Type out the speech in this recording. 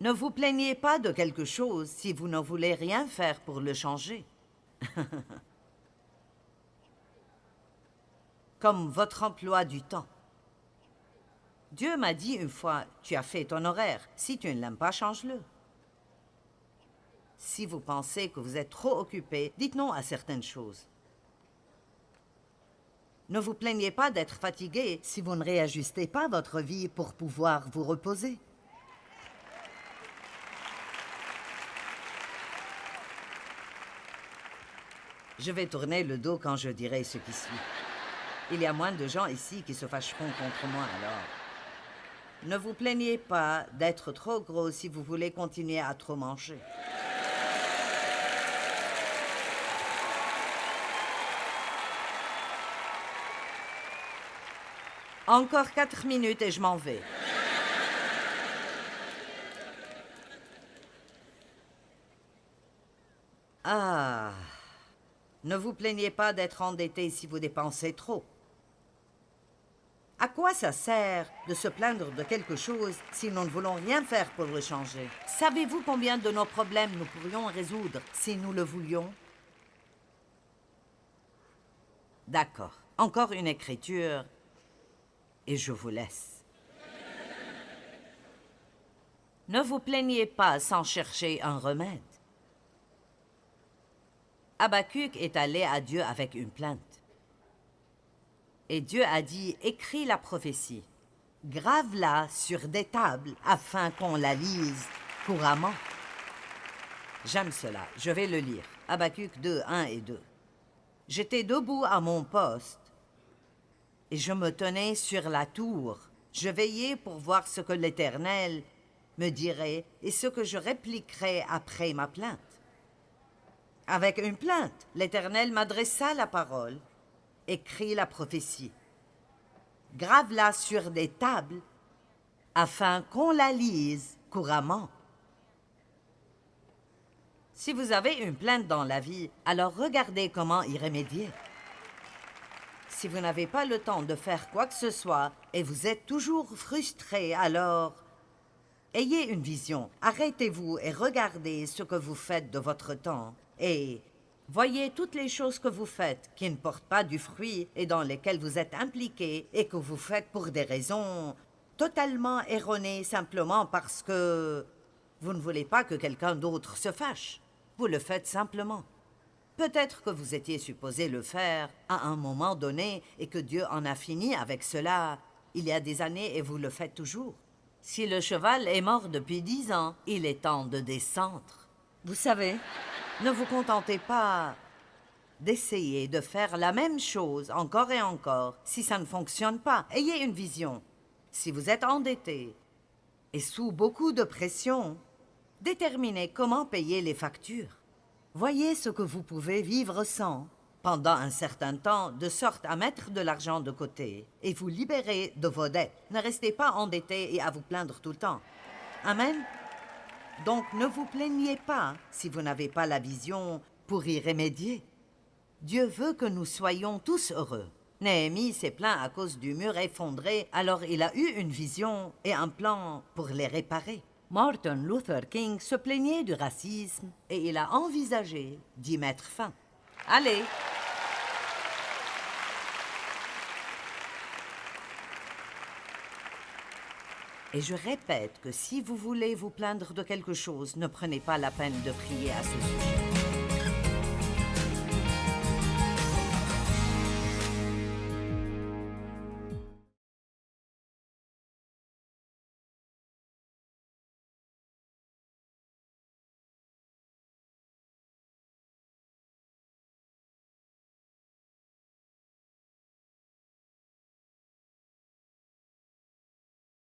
Ne vous plaignez pas de quelque chose si vous ne voulez rien faire pour le changer. Comme votre emploi du temps. Dieu m'a dit une fois, tu as fait ton horaire. Si tu ne l'aimes pas, change-le. Si vous pensez que vous êtes trop occupé, dites non à certaines choses. Ne vous plaignez pas d'être fatigué si vous ne réajustez pas votre vie pour pouvoir vous reposer. Je vais tourner le dos quand je dirai ce qui suit. Il y a moins de gens ici qui se fâcheront contre moi alors. Ne vous plaignez pas d'être trop gros si vous voulez continuer à trop manger. Encore quatre minutes et je m'en vais. Ah. Ne vous plaignez pas d'être endetté si vous dépensez trop. À quoi ça sert de se plaindre de quelque chose si nous ne voulons rien faire pour le changer? Savez-vous combien de nos problèmes nous pourrions résoudre si nous le voulions? D'accord. Encore une écriture et je vous laisse. Ne vous plaignez pas sans chercher un remède. Habacuc est allé à Dieu avec une plainte. Et Dieu a dit, écris la prophétie, grave-la sur des tables afin qu'on la lise couramment. J'aime cela, je vais le lire. Habacuc 2, 1 et 2. J'étais debout à mon poste et je me tenais sur la tour. Je veillais pour voir ce que l'Éternel me dirait et ce que je répliquerais après ma plainte. Avec une plainte, l'Éternel m'adressa la parole, écrit la prophétie. Grave-la sur des tables, afin qu'on la lise couramment. Si vous avez une plainte dans la vie, alors regardez comment y remédier. Si vous n'avez pas le temps de faire quoi que ce soit et vous êtes toujours frustré, alors ayez une vision, arrêtez-vous et regardez ce que vous faites de votre temps et voyez toutes les choses que vous faites qui ne portent pas du fruit et dans lesquelles vous êtes impliqué et que vous faites pour des raisons totalement erronées simplement parce que vous ne voulez pas que quelqu'un d'autre se fâche. Vous le faites simplement. Peut-être que vous étiez supposé le faire à un moment donné et que Dieu en a fini avec cela il y a des années et vous le faites toujours. Si le cheval est mort depuis dix ans, il est temps de descendre. Vous savez, ne vous contentez pas d'essayer de faire la même chose encore et encore. Si ça ne fonctionne pas, ayez une vision. Si vous êtes endetté et sous beaucoup de pression, déterminez comment payer les factures. Voyez ce que vous pouvez vivre sans pendant un certain temps, de sorte à mettre de l'argent de côté et vous libérer de vos dettes. Ne restez pas endetté et à vous plaindre tout le temps. Amen. Donc ne vous plaignez pas si vous n'avez pas la vision pour y remédier. Dieu veut que nous soyons tous heureux. Néhémie s'est plaint à cause du mur effondré, alors il a eu une vision et un plan pour les réparer. Martin Luther King se plaignait du racisme et il a envisagé d'y mettre fin. Allez, Et je répète que si vous voulez vous plaindre de quelque chose, ne prenez pas la peine de prier à ce sujet.